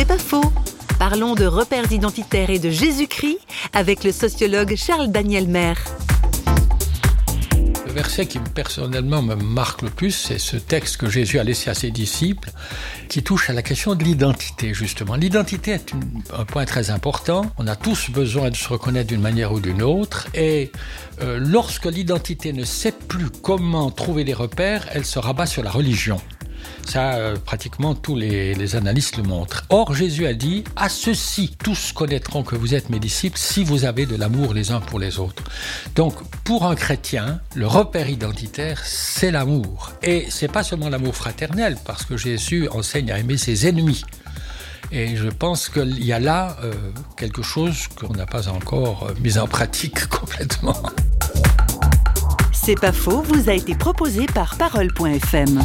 C'est pas faux. Parlons de repères identitaires et de Jésus-Christ avec le sociologue Charles Daniel Maire. Le verset qui personnellement me marque le plus, c'est ce texte que Jésus a laissé à ses disciples, qui touche à la question de l'identité, justement. L'identité est un point très important. On a tous besoin de se reconnaître d'une manière ou d'une autre. Et euh, lorsque l'identité ne sait plus comment trouver les repères, elle se rabat sur la religion. Ça, euh, pratiquement tous les, analystes le montrent. Or, Jésus a dit, à ceux-ci, tous connaîtront que vous êtes mes disciples si vous avez de l'amour les uns pour les autres. Donc, pour un chrétien, le repère identitaire, c'est l'amour. Et c'est pas seulement l'amour fraternel, parce que Jésus enseigne à aimer ses ennemis. Et je pense qu'il y a là euh, quelque chose qu'on n'a pas encore euh, mis en pratique complètement. C'est pas faux, vous a été proposé par parole.fm.